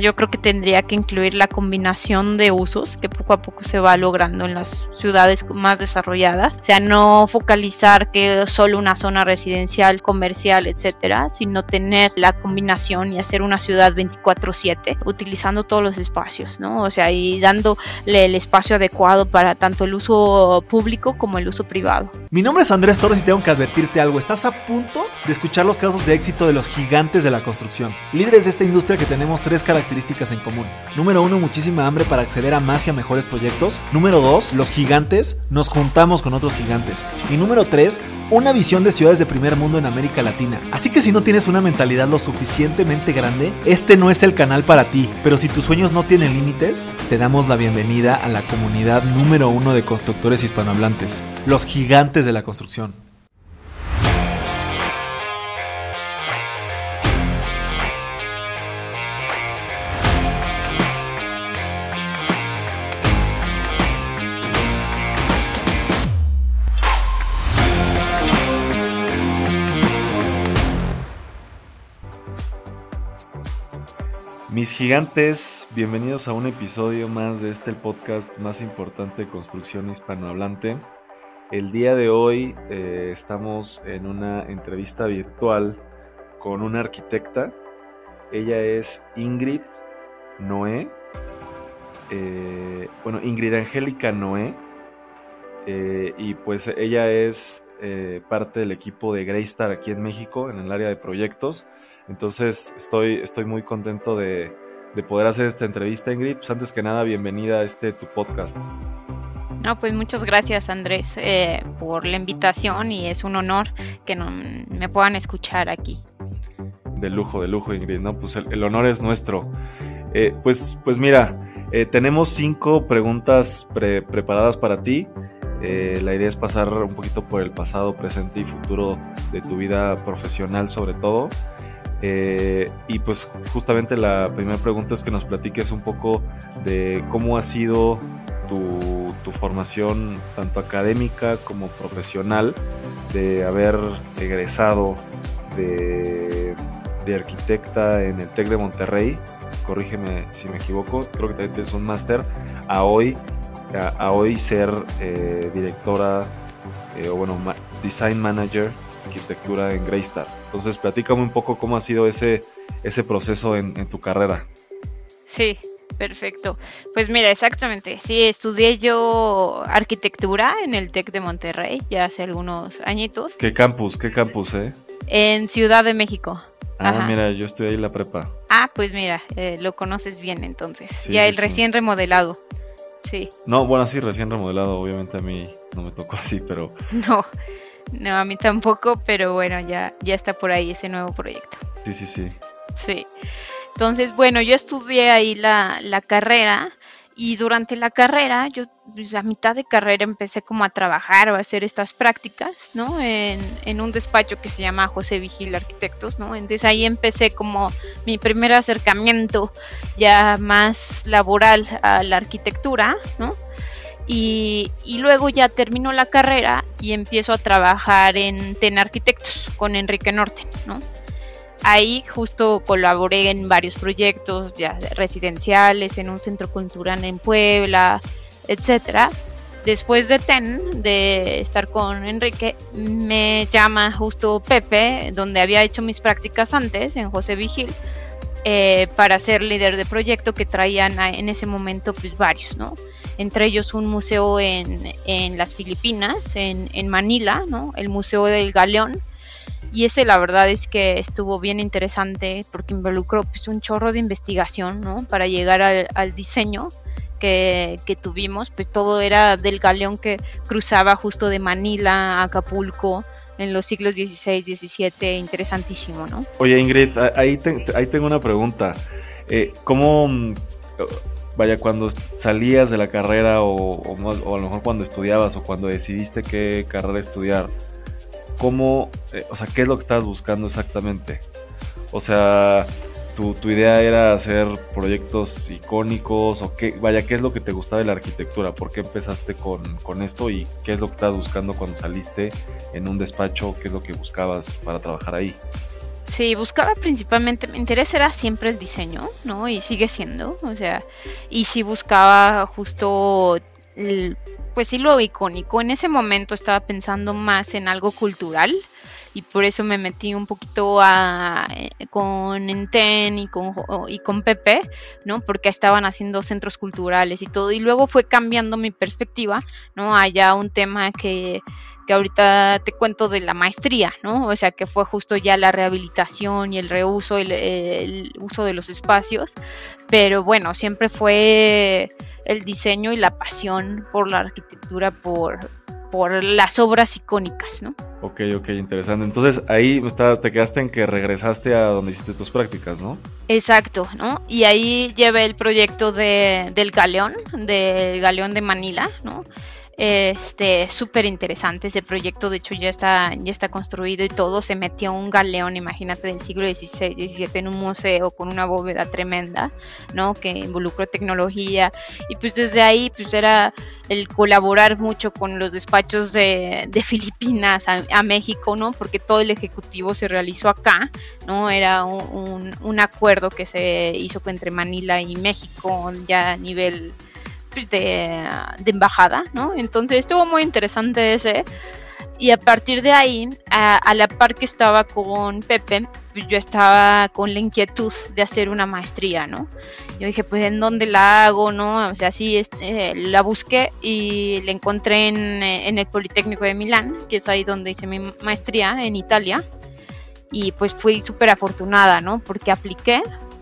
Yo creo que tendría que incluir la combinación de usos que poco a poco se va logrando en las ciudades más desarrolladas. O sea, no focalizar que solo una zona residencial, comercial, etcétera, sino tener la combinación y hacer una ciudad 24/7 utilizando todos los espacios, ¿no? O sea, y dándole el espacio adecuado para tanto el uso público como el uso privado. Mi nombre es Andrés Torres y tengo que advertirte algo. Estás a punto de escuchar los casos de éxito de los gigantes de la construcción, líderes de esta industria que tenemos tres características características en común. Número uno, muchísima hambre para acceder a más y a mejores proyectos. Número dos, los gigantes, nos juntamos con otros gigantes. Y número tres, una visión de ciudades de primer mundo en América Latina. Así que si no tienes una mentalidad lo suficientemente grande, este no es el canal para ti. Pero si tus sueños no tienen límites, te damos la bienvenida a la comunidad número uno de constructores hispanohablantes, los gigantes de la construcción. Mis gigantes, bienvenidos a un episodio más de este podcast más importante de construcción hispanohablante. El día de hoy eh, estamos en una entrevista virtual con una arquitecta. Ella es Ingrid Noé. Eh, bueno, Ingrid Angélica Noé. Eh, y pues ella es parte del equipo de Greystar aquí en México, en el área de proyectos. Entonces estoy, estoy muy contento de, poder hacer esta entrevista, Ingrid. Pues antes que nada, bienvenida a este tu podcast. No, pues muchas gracias Andrés eh, por la invitación y es un honor que me puedan escuchar aquí. De lujo, de lujo Ingrid, ¿no? Pues el, honor es nuestro. Eh, pues, pues mira, eh, tenemos cinco preguntas preparadas para ti. la idea es pasar un poquito por el pasado, presente y futuro de tu vida profesional sobre todo. Eh, y pues justamente la primera pregunta es que nos platiques un poco de cómo ha sido tu, formación tanto académica como profesional de haber egresado de, arquitecta en el TEC de Monterrey, corrígeme si me equivoco, creo que también tienes un máster, a hoy, a, hoy ser eh, directora eh, o bueno, design manager arquitectura en Greystar. Entonces, platícame un poco cómo ha sido ese, ese proceso en, tu carrera. Sí, Perfecto. Pues mira, exactamente. Sí, estudié yo arquitectura en el TEC de Monterrey ya hace algunos añitos. ¿Qué campus? ¿Qué campus, eh? En Ciudad de México. Ah, mira, yo estudié ahí la prepa. Ah, pues mira, eh, lo conoces bien entonces. ya el recién remodelado. Sí. No, bueno, sí, recién remodelado. Obviamente a mí no me tocó así, pero. No. No, a mí tampoco, pero bueno, ya, ya está por ahí ese nuevo proyecto. Sí, sí, sí. Sí. Entonces, bueno, yo estudié ahí la, carrera y durante la carrera, yo pues, a mitad de carrera empecé como a trabajar o a hacer estas prácticas, ¿no? En, en, un despacho que se llama José Vigil Arquitectos, ¿no? Entonces ahí empecé como mi primer acercamiento ya más laboral a la arquitectura, ¿no? Y, luego ya termino la carrera y empiezo a trabajar en TEN Arquitectos con Enrique Norten, ¿no? Ahí justo colaboré en varios proyectos ya residenciales, en un centro cultural en Puebla, etcétera. Después de TEN, de estar con Enrique, me llama justo Pepe, donde había hecho mis prácticas antes, en José Vigil, eh, para ser líder de proyecto que traían en ese momento pues varios, ¿no? Entre ellos un museo en, las Filipinas, en, Manila, ¿no? el Museo del Galeón. Y ese la verdad es que estuvo bien interesante porque involucró pues, un chorro de investigación ¿no? para llegar al, diseño que, tuvimos. Pues todo era del galeón que cruzaba justo de Manila a Acapulco en los siglos XVI, XVII, interesantísimo, ¿no? Oye Ingrid, ahí, ahí tengo una pregunta. Eh, ¿Cómo vaya, cuando salías de la carrera o, a lo mejor cuando estudiabas o cuando decidiste qué carrera estudiar, ¿cómo, eh, o sea, qué es lo que estabas buscando exactamente? O sea, tu, idea era hacer proyectos icónicos o qué, vaya, ¿qué es lo que te gustaba de la arquitectura? ¿Por qué empezaste con, con esto y qué es lo que estabas buscando cuando saliste en un despacho? ¿Qué es lo que buscabas para trabajar ahí? Sí, buscaba principalmente, mi interés era siempre el diseño, ¿no? Y sigue siendo, o sea, y sí buscaba justo, pues sí lo icónico. En ese momento estaba pensando más en algo cultural y por eso me metí un poquito a, eh, con Enten y con, y con Pepe, ¿no? Porque estaban haciendo centros culturales y todo. Y luego fue cambiando mi perspectiva, ¿no? Allá un tema que que ahorita te cuento de la maestría, ¿no? O sea, que fue justo ya la rehabilitación y el reuso, el, uso de los espacios, pero bueno, siempre fue el diseño y la pasión por la arquitectura, por, por las obras icónicas, ¿no? Ok, ok, interesante. Entonces ahí te quedaste en que regresaste a donde hiciste tus prácticas, ¿no? Exacto, ¿no? Y ahí llevé el proyecto de, del galeón, del galeón de Manila, ¿no? Este, súper interesante ese proyecto, de hecho ya está, ya está construido y todo, se metió un galeón, imagínate, del siglo XVI, XVII en un museo con una bóveda tremenda, ¿no? Que involucró tecnología y pues desde ahí pues era el colaborar mucho con los despachos de, de Filipinas a, México, ¿no? Porque todo el ejecutivo se realizó acá, ¿no? Era un, un acuerdo que se hizo entre Manila y México ya a nivel pues, de, embajada, ¿no? Entonces estuvo muy interesante ese. Y a partir de ahí, a, la par que estaba con Pepe, yo estaba con la inquietud de hacer una maestría, ¿no? Yo dije, pues, ¿en dónde la hago, no? O sea, sí, este, la busqué y la encontré en, en, el Politécnico de Milán, que es ahí donde hice mi maestría, en Italia. Y pues fui súper afortunada, ¿no? Porque apliqué,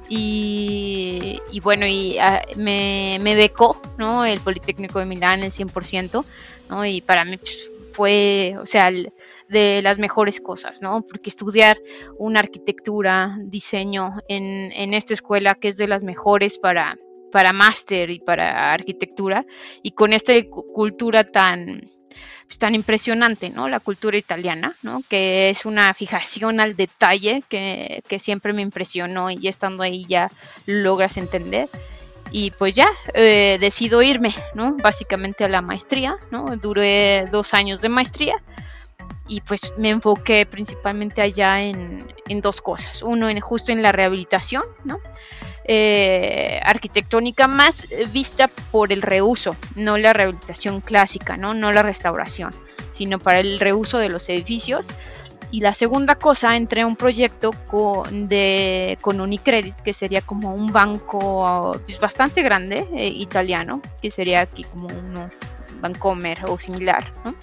y, bueno, y ah, me, me, becó, ¿no? El Politécnico de Milán el 100%, ¿no? Y para mí pues, fue, o sea, de las mejores cosas, ¿no? Porque estudiar una arquitectura, diseño en, en esta escuela que es de las mejores para, para máster y para arquitectura, y con esta cultura tan, pues, tan impresionante, ¿no? La cultura italiana, ¿no? Que es una fijación al detalle que, siempre me impresionó y estando ahí ya logras entender. Y pues ya eh, decido irme, ¿no? Básicamente a la maestría, ¿no? Duré dos años de maestría y pues me enfoqué principalmente allá en, en dos cosas. Uno, en, justo en la rehabilitación, ¿no? Eh, arquitectónica más vista por el reuso, no la rehabilitación clásica, ¿no? no la restauración, sino para el reuso de los edificios. Y la segunda cosa, entré a un proyecto con, de, con Unicredit, que sería como un banco pues, bastante grande, eh, italiano, que sería aquí como un Bancomer o similar, ¿no?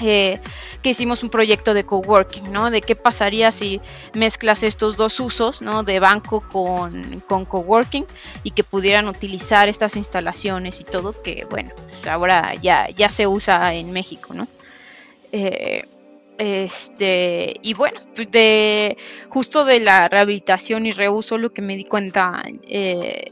Eh, que hicimos un proyecto de coworking, ¿no? De qué pasaría si mezclas estos dos usos, ¿no? De banco con, con coworking y que pudieran utilizar estas instalaciones y todo, que bueno, pues ahora ya, ya se usa en México, ¿no? Eh, este, y bueno, pues de justo de la rehabilitación y reuso, lo que me di cuenta eh,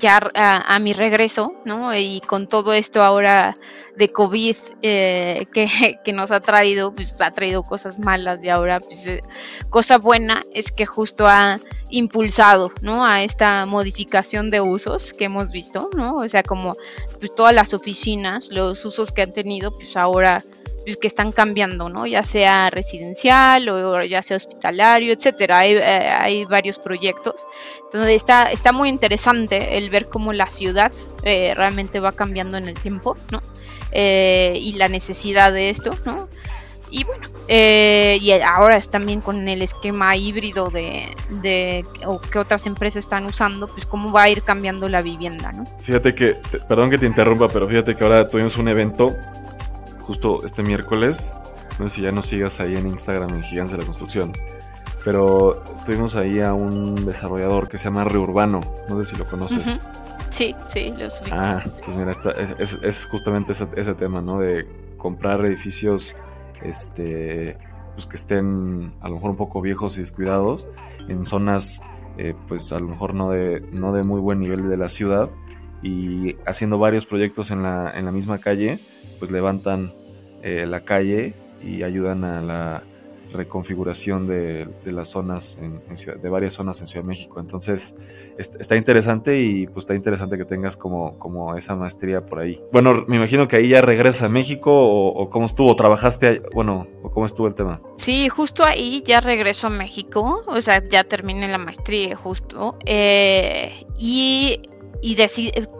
ya a, mi regreso, ¿no? Y con todo esto ahora de COVID eh, que, nos ha traído, pues ha traído cosas malas y ahora pues eh, cosa buena es que justo ha impulsado, ¿no? A esta modificación de usos que hemos visto, ¿no? O sea, como pues todas las oficinas, los usos que han tenido, pues ahora pues, que están cambiando, ¿no? Ya sea residencial o ya sea hospitalario, etcétera. Hay, eh, hay varios proyectos. Entonces está, está muy interesante el ver cómo la ciudad realmente va cambiando en el tiempo, ¿no? Eh, y la necesidad de esto, ¿no? Y bueno, eh, y ahora también con el esquema híbrido de, de o que otras empresas están usando, pues cómo va a ir cambiando la vivienda, ¿no? Fíjate que, perdón que te interrumpa, pero fíjate que ahora tuvimos un evento justo este miércoles, no sé si ya nos sigas ahí en Instagram en Gigantes de la Construcción, pero tuvimos ahí a un desarrollador que se llama Reurbano, no sé si lo conoces. Sí, sí, los vi. Ah, pues mira, es, justamente ese, tema, ¿no? De comprar edificios este, pues que estén a lo mejor un poco viejos y descuidados en zonas, eh, pues a lo mejor no de, no de muy buen nivel de la ciudad y haciendo varios proyectos en la, en la misma calle, pues levantan eh, la calle y ayudan a la reconfiguración de, las zonas, en, de varias zonas en Ciudad de México. Entonces, está interesante y pues está interesante que tengas como, como esa maestría por ahí. Bueno, me imagino que ahí ya regresas a México o, cómo estuvo, trabajaste, bueno, o cómo estuvo el tema. Sí, justo ahí ya regreso a México, o sea, ya terminé la maestría justo. Eh, y y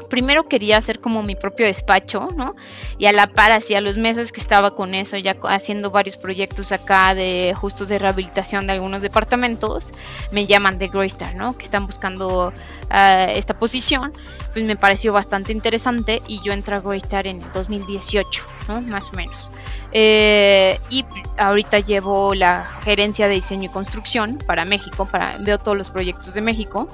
primero quería hacer como mi propio despacho, ¿no? Y a la par, hacía los meses que estaba con eso, ya haciendo varios proyectos acá de justos de rehabilitación de algunos departamentos, me llaman de Greystar, ¿no? Que están buscando ah, esta posición, pues me pareció bastante interesante y yo entré a Greystar en 2018, ¿no? Más o menos. Eh, y ahorita llevo la gerencia de diseño y construcción para México, para, veo todos los proyectos de México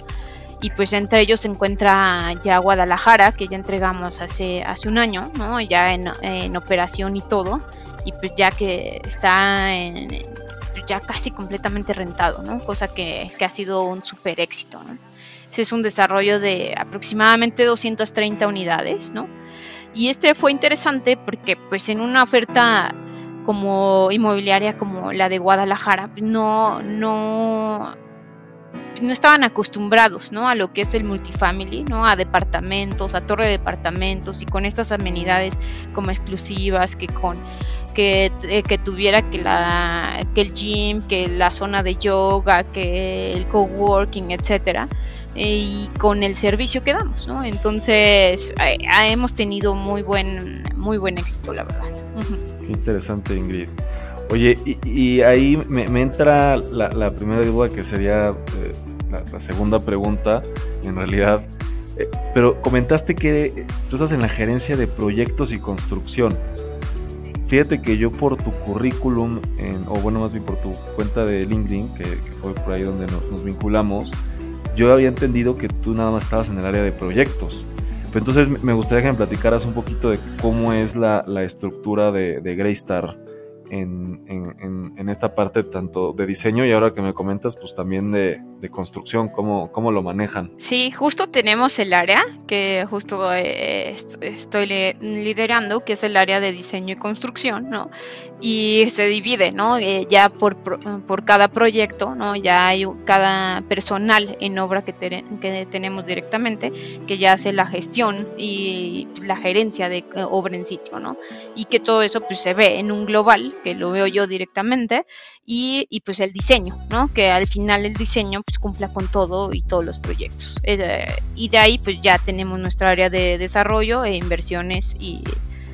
y pues entre ellos se encuentra ya Guadalajara, que ya entregamos hace, hace un año, ¿no? Ya en, operación y todo, y pues ya que está en, ya casi completamente rentado, ¿no? Cosa que, ha sido un super éxito, ¿no? Ese es un desarrollo de aproximadamente 230 unidades, ¿no? Y este fue interesante porque pues en una oferta como inmobiliaria como la de Guadalajara, no, no, no estaban acostumbrados, ¿no? A lo que es el multifamily, ¿no? A departamentos, a torre de departamentos y con estas amenidades como exclusivas, que con que, eh, que tuviera que la que el gym, que la zona de yoga, que el coworking, etcétera, y con el servicio que damos, ¿no? Entonces eh, hemos tenido muy buen muy buen éxito, la verdad. Qué interesante, Ingrid. Oye, y, ahí me, entra la, primera duda que sería eh, la, segunda pregunta, en realidad. Eh, pero comentaste que tú estás en la gerencia de proyectos y construcción. Fíjate que yo por tu currículum, o bueno, más bien por tu cuenta de LinkedIn, que, fue por ahí donde nos, vinculamos, yo había entendido que tú nada más estabas en el área de proyectos. Pero entonces me gustaría que me platicaras un poquito de cómo es la, estructura de, de Greystar en, en, en, esta parte tanto de diseño y ahora que me comentas pues también de, de construcción, cómo, cómo, lo manejan. Sí, justo tenemos el área que justo eh, estoy liderando, que es el área de diseño y construcción, ¿no? Y se divide, ¿no? Eh, ya por, por, cada proyecto, ¿no? Ya hay cada personal en obra que, que tenemos directamente que ya hace la gestión y la gerencia de eh, obra en sitio, ¿no? Y que todo eso pues se ve en un global que lo veo yo directamente, y, y, pues el diseño, ¿no? Que al final el diseño pues cumpla con todo y todos los proyectos. Eh, y de ahí pues ya tenemos nuestra área de desarrollo e inversiones y,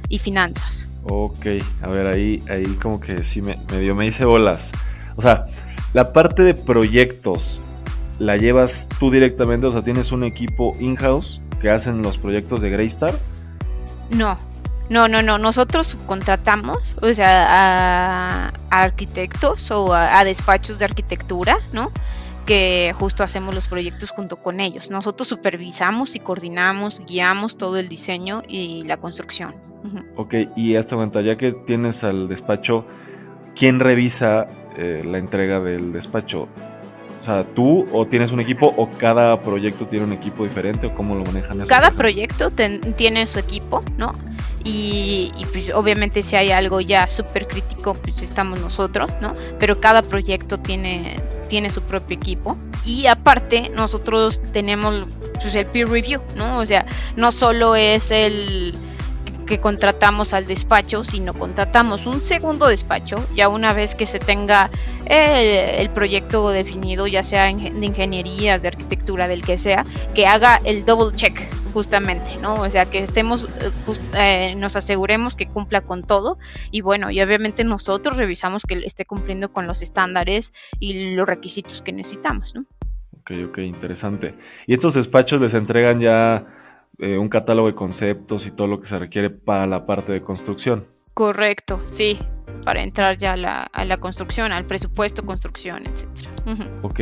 y finanzas. Ok, a ver, ahí, ahí como que sí me, medio me hice bolas. O sea, la parte de proyectos, ¿la llevas tú directamente? O sea, ¿tienes un equipo in-house que hacen los proyectos de Greystar? No, no, no, no. Nosotros subcontratamos, o sea, a, arquitectos o a, despachos de arquitectura, ¿no? Que justo hacemos los proyectos junto con ellos. Nosotros supervisamos y coordinamos, guiamos todo el diseño y la construcción. Ok, y hasta cuenta, ya que tienes al despacho, ¿quién revisa eh, la entrega del despacho? O sea, tú o tienes un equipo o cada proyecto tiene un equipo diferente o cómo lo manejan. Cada proyecto tiene su equipo, ¿no? Y, pues obviamente si hay algo ya súper crítico, pues estamos nosotros, ¿no? Pero cada proyecto tiene, tiene su propio equipo. Y aparte, nosotros tenemos pues, el peer review, ¿no? O sea, no solo es el que contratamos al despacho, sino contratamos un segundo despacho, ya una vez que se tenga el, proyecto definido, ya sea de ingeniería, de arquitectura, del que sea, que haga el double check justamente, ¿no? O sea, que estemos, eh, eh, nos aseguremos que cumpla con todo y bueno, y obviamente nosotros revisamos que esté cumpliendo con los estándares y los requisitos que necesitamos, ¿no? Ok, ok, interesante. ¿Y estos despachos les entregan ya eh, un catálogo de conceptos y todo lo que se requiere para la parte de construcción. Correcto, sí, para entrar ya a la, construcción, al presupuesto, construcción, etc. Ok,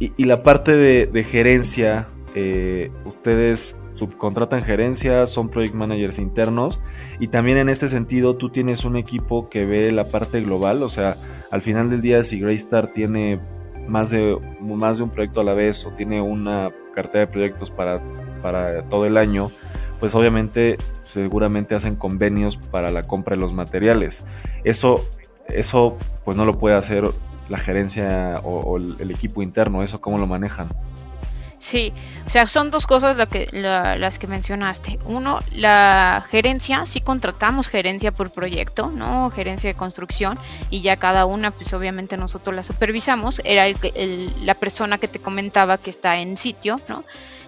y, la parte de, gerencia, eh, ustedes subcontratan gerencia, son project managers internos y también en este sentido tú tienes un equipo que ve la parte global, o sea, al final del día si Greystar tiene más de, más de un proyecto a la vez o tiene una cartera de proyectos para para todo el año, pues obviamente seguramente hacen convenios para la compra de los materiales. Eso eso pues no lo puede hacer la gerencia o, el, equipo interno, eso cómo lo manejan. Sí, o sea, son dos cosas las que mencionaste. Uno, la gerencia, sí contratamos gerencia por proyecto, ¿no? Gerencia de construcción, y ya cada una, pues obviamente nosotros la supervisamos. Era la persona que te comentaba que está en sitio, ¿no?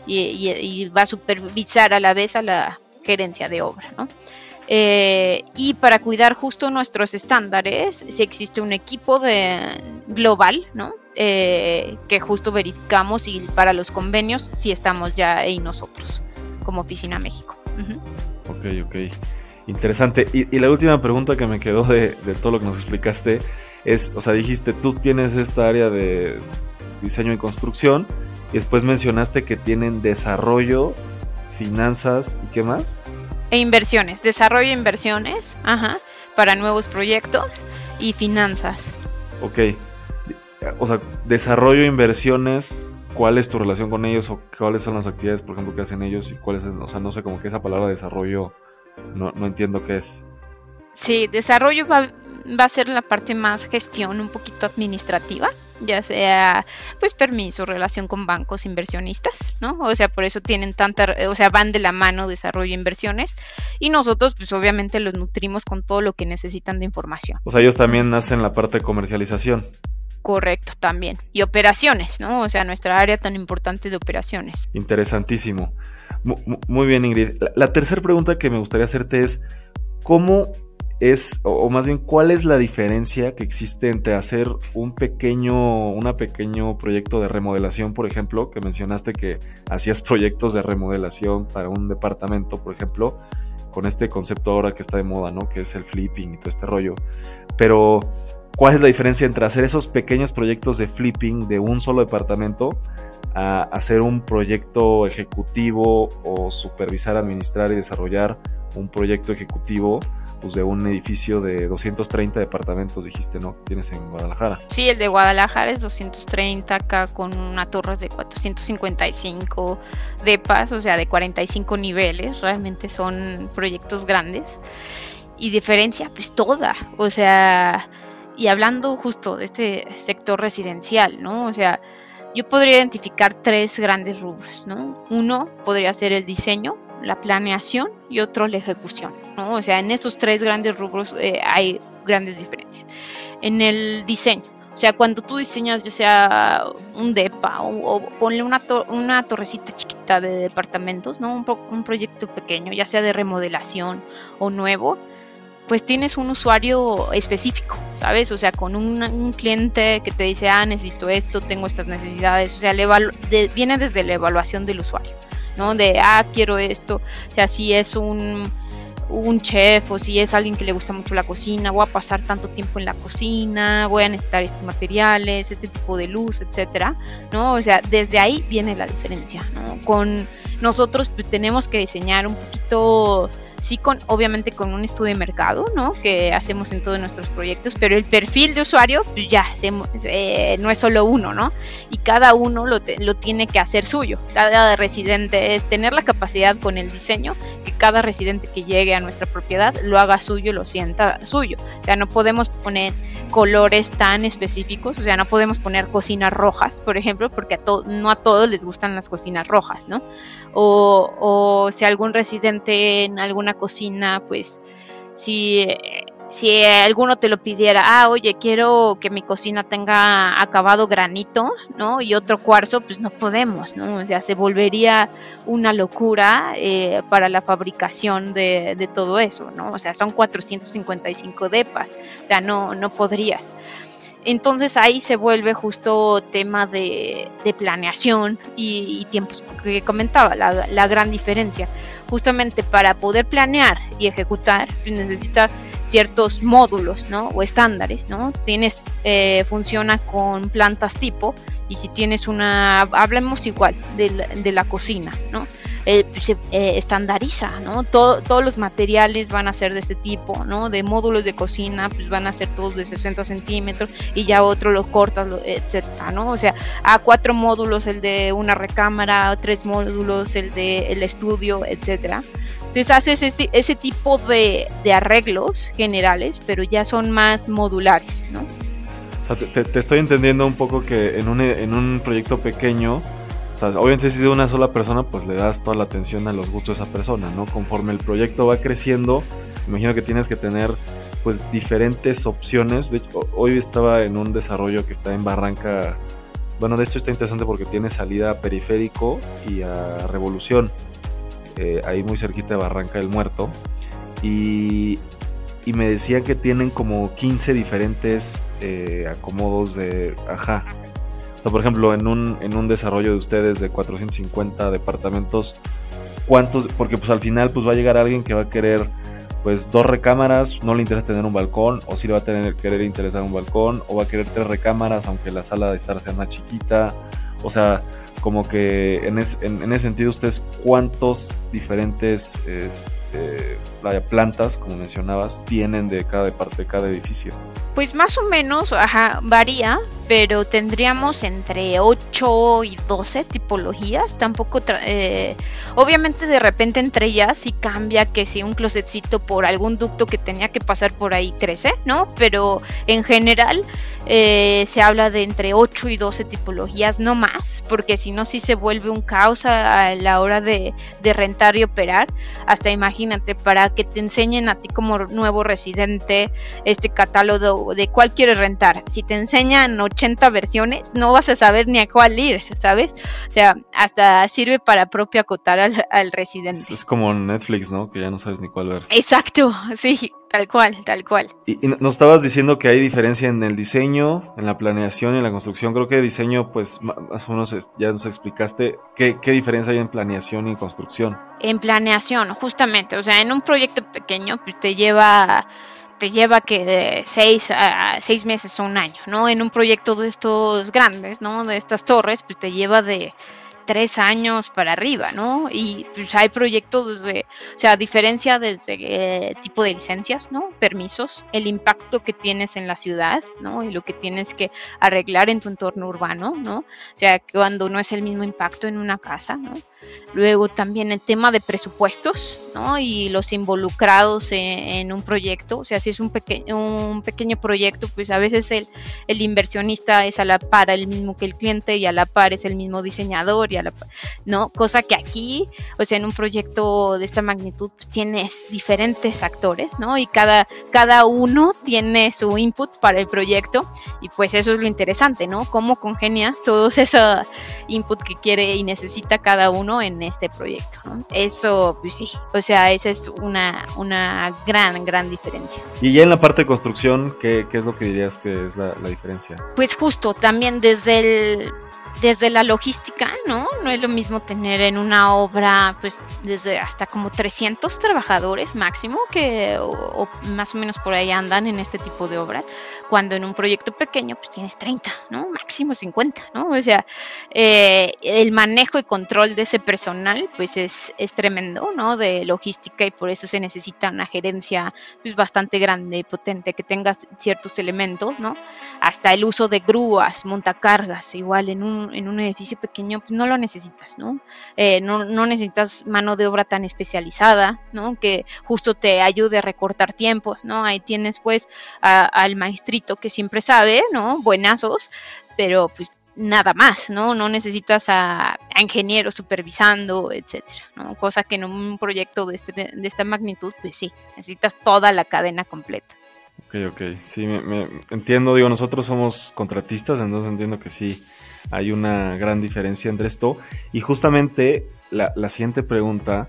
Y, va a supervisar a la vez a la gerencia de obra, ¿no? Eh, y para cuidar justo nuestros estándares, si existe un equipo de global, ¿no? Eh, que justo verificamos y para los convenios si estamos ya ahí nosotros, como Oficina México. Ok, ok. Interesante. Y, la última pregunta que me quedó de, todo lo que nos explicaste es, o sea, dijiste, tú tienes esta área de diseño y construcción y después mencionaste que tienen desarrollo, finanzas y qué más. E inversiones, desarrollo e inversiones, ajá, para nuevos proyectos y finanzas. Ok, o sea, desarrollo inversiones, ¿cuál es tu relación con ellos o cuáles son las actividades, por ejemplo, que hacen ellos y cuáles, o sea, no sé, como que esa palabra desarrollo no, no entiendo qué es. Sí, desarrollo va, va a ser la parte más gestión, un poquito administrativa, ya sea pues permiso, relación con bancos, inversionistas, ¿no? O sea, por eso tienen tanta, o sea, van de la mano desarrollo e inversiones y nosotros pues obviamente los nutrimos con todo lo que necesitan de información. O sea, ellos también hacen la parte de comercialización. Correcto, también. Y operaciones, ¿no? O sea, nuestra área tan importante de operaciones. Interesantísimo. Muy bien, Ingrid. La, tercera pregunta que me gustaría hacerte es, ¿cómo es, o más bien, cuál es la diferencia que existe entre hacer un pequeño, una pequeño proyecto de remodelación, por ejemplo, que mencionaste que hacías proyectos de remodelación para un departamento, por ejemplo, con este concepto ahora que está de moda, ¿no? Que es el flipping y todo este rollo. Pero ¿Cuál es la diferencia entre hacer esos pequeños proyectos de flipping de un solo departamento a hacer un proyecto ejecutivo o supervisar, administrar y desarrollar un proyecto ejecutivo pues, de un edificio de 230 departamentos, dijiste, ¿no? Tienes en Guadalajara. Sí, el de Guadalajara es 230 acá con una torre de 455 depas, o sea, de 45 niveles, realmente son proyectos grandes. Y diferencia, pues toda, o sea y hablando justo de este sector residencial, ¿no? O sea, yo podría identificar tres grandes rubros, ¿no? Uno podría ser el diseño, la planeación y otro la ejecución. O sea, en esos tres grandes rubros eh, hay grandes diferencias. En el diseño, o sea, cuando tú diseñas ya sea un DEPA o, ponle una, una torrecita chiquita de departamentos, ¿no? Un proyecto pequeño, ya sea de remodelación o nuevo, pues tienes un usuario específico, ¿sabes? O sea, con un, cliente que te dice, ah, necesito esto, tengo estas necesidades, o sea, viene desde la evaluación del usuario, ¿no? De, ah, quiero esto, o sea, si es un, un chef o si es alguien que le gusta mucho la cocina, voy a pasar tanto tiempo en la cocina, voy a necesitar estos materiales, este tipo de luz, etcétera, ¿no? O sea, desde ahí viene la diferencia, ¿no? Con nosotros pues tenemos que diseñar un poquito sí con, obviamente con un estudio de mercado, ¿no? Que hacemos en todos nuestros proyectos, pero el perfil de usuario, pues ya, eh, no es solo uno, ¿no? Y cada uno lo, lo tiene que hacer suyo. Cada residente es tener la capacidad con el diseño, que cada residente que llegue a nuestra propiedad lo haga suyo, lo sienta suyo. O sea, no podemos poner colores tan específicos, o sea, no podemos poner cocinas rojas, por ejemplo, porque a no a todos les gustan las cocinas rojas, ¿no? O, o si algún residente en alguna cocina, pues si, si alguno te lo pidiera, ah, oye, quiero que mi cocina tenga acabado granito, ¿no? Y otro cuarzo, pues no podemos, ¿no? O sea, se volvería una locura eh, para la fabricación de, todo eso, ¿no? O sea, son 455 depas, o sea, no, no podrías. Entonces ahí se vuelve justo tema de, planeación y, tiempos que comentaba, la, gran diferencia. Justamente para poder planear y ejecutar necesitas ciertos módulos ¿no? o estándares. ¿no? Tienes, eh, funciona con plantas tipo y si tienes una, hablemos igual de de la cocina, ¿no? Eh, eh, estandariza, ¿no? todos los materiales van a ser de este tipo, ¿no? De módulos de cocina, pues van a ser todos de 60 centímetros y ya otro los cortas, etcétera, ¿no? O sea, a cuatro módulos el de una recámara, tres módulos el de el estudio, etcétera. Entonces haces este, ese tipo de, arreglos generales, pero ya son más modulares, ¿no? O sea, te, estoy entendiendo un poco que en un, en un proyecto pequeño, obviamente si es de una sola persona, pues le das toda la atención a los gustos de esa persona, ¿no? Conforme el proyecto va creciendo, imagino que tienes que tener pues diferentes opciones. Hoy estaba en un desarrollo que está en Barranca. Bueno, de hecho está interesante porque tiene salida a Periférico y a Revolución. Eh, ahí muy cerquita de Barranca del Muerto. Y, y me decía que tienen como 15 diferentes eh, acomodos de... Ajá. Por ejemplo, en un, en un desarrollo de ustedes de 450 departamentos, ¿cuántos? Porque pues al final pues va a llegar alguien que va a querer pues dos recámaras, no le interesa tener un balcón, o si le va a tener querer interesar un balcón, o va a querer tres recámaras, aunque la sala de estar sea más chiquita. O sea, como que en, en, ese sentido, ustedes cuántos diferentes este, plantas, como mencionabas, tienen de cada parte de cada edificio. Pues más o menos, ajá, varía, pero tendríamos entre 8 y 12 tipologías. Tampoco, eh, obviamente de repente entre ellas sí cambia que si un closetcito por algún ducto que tenía que pasar por ahí crece, ¿no? Pero en general eh, se habla de entre 8 y 12 tipologías, no más, porque si no, sí se vuelve un caos a la hora de, rentar y operar. Hasta imagínate, para que te enseñen a ti como nuevo residente este catálogo de cuál quieres rentar. Si te enseñan 80 versiones, no vas a saber ni a cuál ir, ¿sabes? O sea, hasta sirve para propio acotar al, al residente. Es como Netflix, ¿no? Que ya no sabes ni cuál ver. Exacto, sí. Tal cual, tal cual. Y, nos estabas diciendo que hay diferencia en el diseño, en la planeación y en la construcción. Creo que diseño, pues más o menos ya nos explicaste qué, diferencia hay en planeación y construcción. En planeación, justamente. O sea, en un proyecto pequeño, pues te lleva te lleva que de seis a seis meses o un año, ¿no? En un proyecto de estos grandes, ¿no? De estas torres, pues te lleva de tres años para arriba, ¿no? Y pues hay proyectos desde, o sea, diferencia desde eh, tipo de licencias, ¿no? Permisos, el impacto que tienes en la ciudad, ¿no? Y lo que tienes que arreglar en tu entorno urbano, ¿no? O sea, cuando no es el mismo impacto en una casa, ¿no? Luego también el tema de presupuestos, ¿no? Y los involucrados en, un proyecto, o sea, si es un, pequeño un pequeño proyecto, pues a veces el, el inversionista es a la par el mismo que el cliente y a la par es el mismo diseñador ¿no? Cosa que aquí, o sea, en un proyecto de esta magnitud tienes diferentes actores, ¿no? Y cada, cada uno tiene su input para el proyecto y pues eso es lo interesante, ¿no? Cómo congenias todos esos input que quiere y necesita cada uno en este proyecto, ¿no? Eso, pues sí, o sea, esa es una, una gran, gran diferencia. Y ya en la parte de construcción, ¿qué, es lo que dirías que es la diferencia? Pues justo, también desde el desde la logística, ¿no? No es lo mismo tener en una obra, pues, desde hasta como 300 trabajadores máximo, que o, más o menos por ahí andan en este tipo de obras, cuando en un proyecto pequeño, pues tienes 30, ¿no? Máximo 50, ¿no? O sea, eh, el manejo y control de ese personal, pues es, es tremendo, ¿no? De logística y por eso se necesita una gerencia, pues, bastante grande y potente, que tenga ciertos elementos, ¿no? Hasta el uso de grúas, montacargas, igual en un en un edificio pequeño, pues no lo necesitas, ¿no? Eh, ¿no? ¿no? necesitas mano de obra tan especializada, ¿no? Que justo te ayude a recortar tiempos, ¿no? Ahí tienes pues al maestrito que siempre sabe, ¿no? Buenazos, pero pues nada más, ¿no? No necesitas a, ingenieros supervisando, etcétera, ¿no? Cosa que en un proyecto de, este, de esta magnitud, pues sí, necesitas toda la cadena completa. Ok, ok, sí, me, entiendo, digo, nosotros somos contratistas, entonces entiendo que sí hay una gran diferencia entre esto. Y justamente la, siguiente pregunta,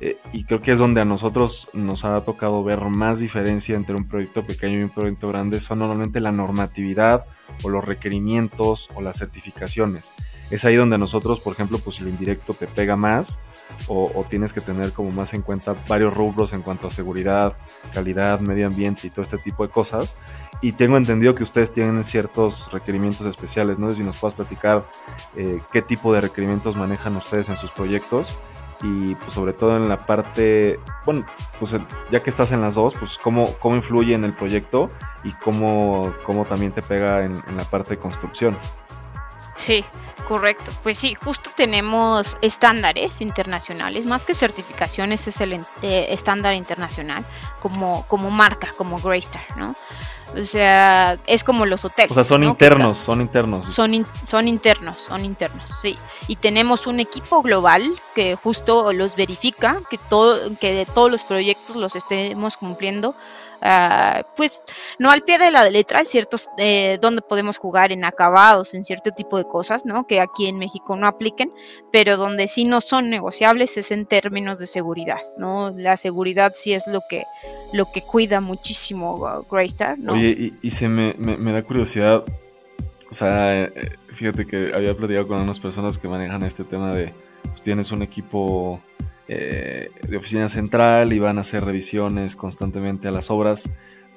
eh, y creo que es donde a nosotros nos ha tocado ver más diferencia entre un proyecto pequeño y un proyecto grande, son normalmente la normatividad o los requerimientos o las certificaciones. Es ahí donde nosotros, por ejemplo, pues lo indirecto te pega más o, tienes que tener como más en cuenta varios rubros en cuanto a seguridad, calidad, medio ambiente y todo este tipo de cosas. Y tengo entendido que ustedes tienen ciertos requerimientos especiales. No sé si nos puedas platicar eh, qué tipo de requerimientos manejan ustedes en sus proyectos y pues sobre todo en la parte, bueno, pues ya que estás en las dos, pues cómo, cómo influye en el proyecto y cómo, cómo también te pega en, en la parte de construcción. Sí, Correcto, pues sí, justo tenemos estándares internacionales, más que certificaciones es el eh, estándar internacional como, como marca, como Greystar, ¿no? O sea, es como los hoteles. O sea, son internos, son internos. Son, son internos, son internos, sí. Y tenemos un equipo global que justo los verifica, que, todo, que de todos los proyectos los estemos cumpliendo Ah, pues no al pie de la letra, ciertos eh, donde podemos jugar en acabados, en cierto tipo de cosas, ¿no? Que aquí en México no apliquen, pero donde sí no son negociables es en términos de seguridad, ¿no? La seguridad sí es lo que lo que cuida muchísimo uh, Greystar, ¿no? Oye, y, se me, me, da curiosidad, o sea, eh, fíjate que había platicado con unas personas que manejan este tema de, pues, tienes un equipo eh, de oficina central y van a hacer revisiones constantemente a las obras.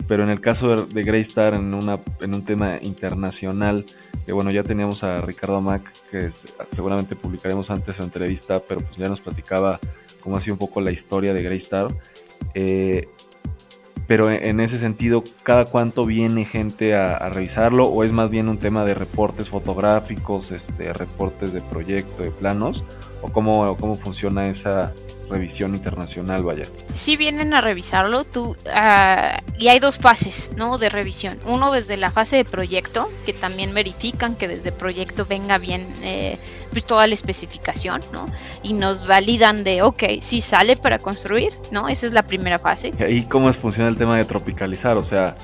Pero en el caso de, Greystar, en, una, en un tema internacional, que bueno, ya teníamos a Ricardo Mac, que seguramente publicaremos antes su entrevista, pero pues ya nos platicaba cómo ha sido un poco la historia de Greystar. Eh, pero en ese sentido, ¿cada cuánto viene gente a, revisarlo? ¿O es más bien un tema de reportes fotográficos, este, reportes de proyecto, de planos? ¿O cómo, cómo funciona esa revisión internacional, vaya? Sí vienen a revisarlo, tú, uh, y hay dos fases, ¿no? De revisión. Uno desde la fase de proyecto, que también verifican que desde proyecto venga bien eh, pues toda la especificación, ¿no? Y nos validan de, ok, si sale para construir, ¿no? Esa es la primera fase. ¿Y cómo funciona el tema de tropicalizar? O sea,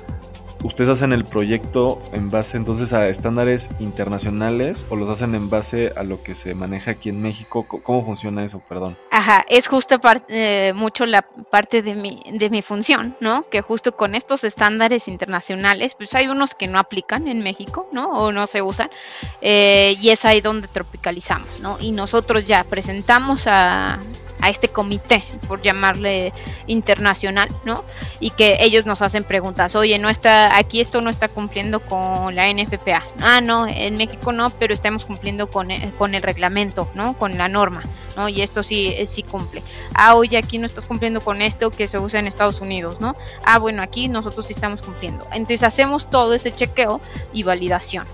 ¿Ustedes hacen el proyecto en base entonces a estándares internacionales o los hacen en base a lo que se maneja aquí en México? ¿Cómo funciona eso? Perdón. Ajá, es justo eh, mucho la parte de mi, de mi función, ¿no? Que justo con estos estándares internacionales, pues hay unos que no aplican en México, ¿no? O no se usan, eh, y es ahí donde tropicalizamos, ¿no? Y nosotros ya presentamos a, a este comité, por llamarle internacional, ¿no? Y que ellos nos hacen preguntas, oye, no está, aquí esto no está cumpliendo con la NFPA. Ah, no, en México no, pero estamos cumpliendo con, eh, con el reglamento, ¿no? Con la norma. ¿no? Y esto sí, eh, sí cumple. Ah, oye, aquí no estás cumpliendo con esto que se usa en Estados Unidos, ¿no? Ah, bueno, aquí nosotros sí estamos cumpliendo. Entonces hacemos todo ese chequeo y validación.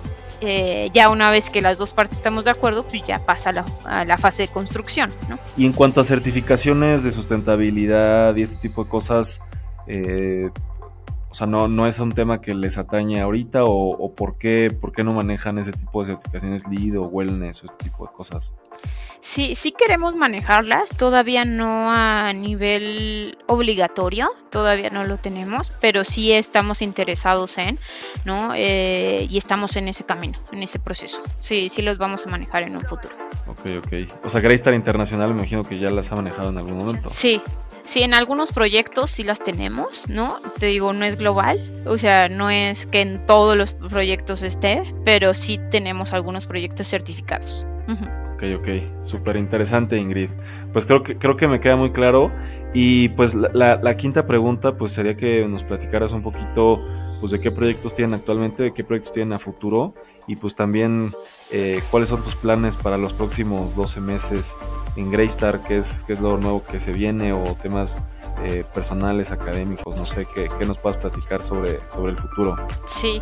Eh, ya una vez que las dos partes estamos de acuerdo, pues ya pasa a la, fase de construcción. ¿no? Y en cuanto a certificaciones de sustentabilidad y este tipo de cosas, eh, o sea, no, no es un tema que les atañe ahorita o, por, qué, por qué no manejan ese tipo de certificaciones LEED o Wellness o este tipo de cosas. Sí, sí queremos manejarlas, todavía no a nivel obligatorio, todavía no lo tenemos, pero sí estamos interesados en, ¿no? Eh, y estamos en ese camino, en ese proceso. Sí, sí los vamos a manejar en un futuro. Ok, ok. O sea, Greystar Internacional me imagino que ya las ha manejado en algún momento. Sí, sí, en algunos proyectos sí las tenemos, ¿no? Te digo, no es global, o sea, no es que en todos los proyectos esté, pero sí tenemos algunos proyectos certificados ok, ok. Súper interesante, Ingrid. Pues creo que, creo que me queda muy claro. Y pues la, la, quinta pregunta, pues sería que nos platicaras un poquito, pues de qué proyectos tienen actualmente, de qué proyectos tienen a futuro y pues también eh, cuáles son tus planes para los próximos 12 meses en Greystar, qué es, qué lo nuevo que se viene o temas eh, personales, académicos, no sé, qué, nos puedas platicar sobre, sobre el futuro. Sí,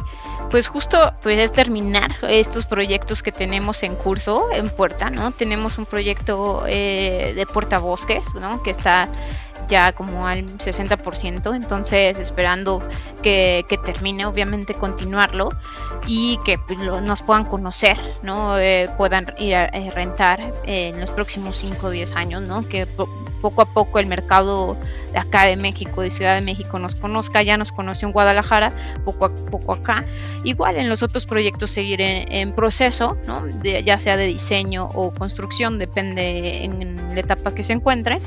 pues justo pues es terminar estos proyectos que tenemos en curso en puerta, ¿no? Tenemos un proyecto eh, de portabosques, ¿no? Que está ya como al 60%, entonces esperando que, termine, obviamente continuarlo y que pues, nos puedan conocer, ¿no? Eh, puedan ir a, eh, rentar en los próximos 5 o 10 años, ¿no? Que poco a poco el mercado de acá de México, de Ciudad de México, nos conozca, ya nos conoció en Guadalajara, poco a poco acá. Igual en los otros proyectos seguir en, proceso, ¿no? ya sea de diseño o construcción, depende en la etapa que se encuentre.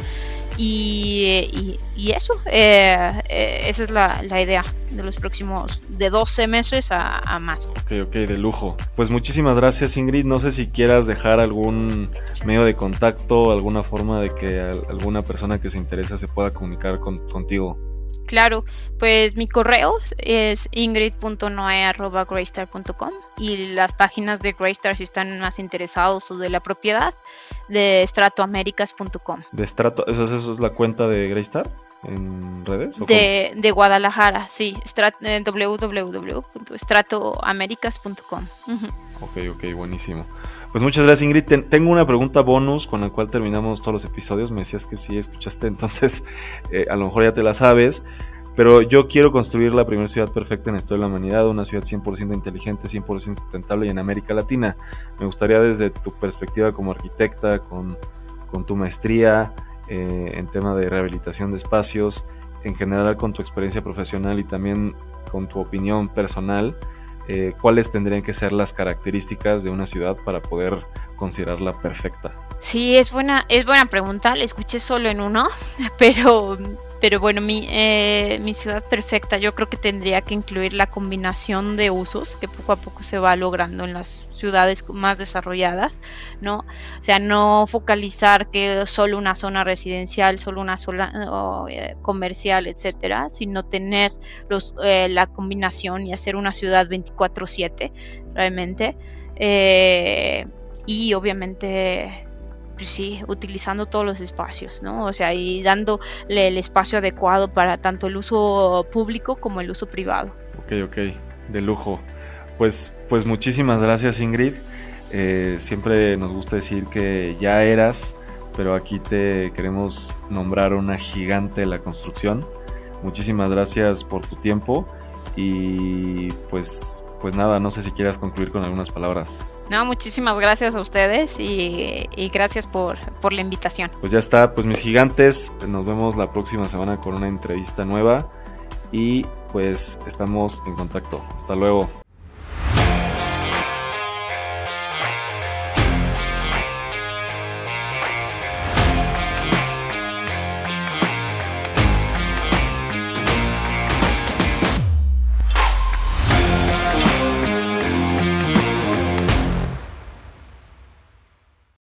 Y, eso, eh, eh, esa es la, idea de los próximos de 12 meses a, más. Ok, ok, de lujo. Pues muchísimas gracias Ingrid. No sé si quieras dejar algún medio de contacto, alguna forma de que alguna persona que se interesa se pueda comunicar contigo. Claro, pues mi correo es ingrid.noe.greystar.com y las páginas de Greystar si están más interesados o de la propiedad de stratoamericas.com. ¿De Strato? ¿Eso, ¿Eso es la cuenta de Greystar? en redes? de, de, Guadalajara, sí, eh, www.stratoamericas.com. Ok, ok, buenísimo. Pues muchas gracias Ingrid. tengo una pregunta bonus con la cual terminamos todos los episodios. Me decías que sí escuchaste, entonces eh, a lo mejor ya te la sabes. Pero yo quiero construir la primera ciudad perfecta en la historia de la humanidad, una ciudad 100% inteligente, 100% sustentable y en América Latina. Me gustaría desde tu perspectiva como arquitecta, con, tu maestría eh, en tema de rehabilitación de espacios, en general con tu experiencia profesional y también con tu opinión personal, eh, cuáles tendrían que ser las características de una ciudad para poder considerarla perfecta. Sí, es buena, es buena pregunta, la escuché solo en uno, pero pero bueno, mi, eh, mi ciudad perfecta yo creo que tendría que incluir la combinación de usos que poco a poco se va logrando en las ciudades más desarrolladas, ¿no? O sea, no focalizar que solo una zona residencial, solo una zona eh, comercial, etcétera, sino tener los, eh, la combinación y hacer una ciudad 24/7 realmente. y obviamente pues sí, utilizando todos los espacios, ¿no? O sea, y dándole el espacio adecuado para tanto el uso público como el uso privado. Ok, ok, de lujo. Pues, pues muchísimas gracias Ingrid. Eh, siempre nos gusta decir que ya eras, pero aquí te queremos nombrar una gigante de la construcción. Muchísimas gracias por tu tiempo y pues, pues nada, no sé si quieras concluir con algunas palabras. No, muchísimas gracias a ustedes y, gracias por, por la invitación. Pues ya está, pues mis gigantes, nos vemos la próxima semana con una entrevista nueva y pues estamos en contacto. Hasta luego.